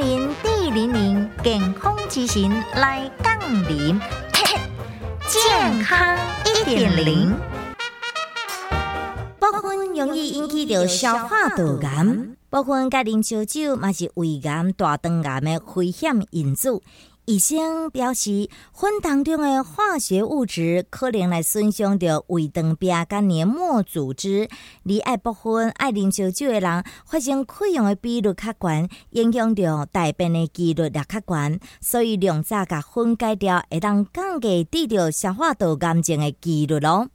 零零健康之行来杠铃，健康一点零。不分容易引起着消化道癌，部分甲啉烧酒嘛是胃癌、大肠癌的危险因子。医生表示，粪当中的化学物质可能来损伤着胃肠壁甲黏膜组织。而爱部分爱啉烧酒的人，发生溃疡的比率较悬，影响着大便的几率也较悬。所以，量早甲分解掉，会当降低治疗消化道癌症的几率咯。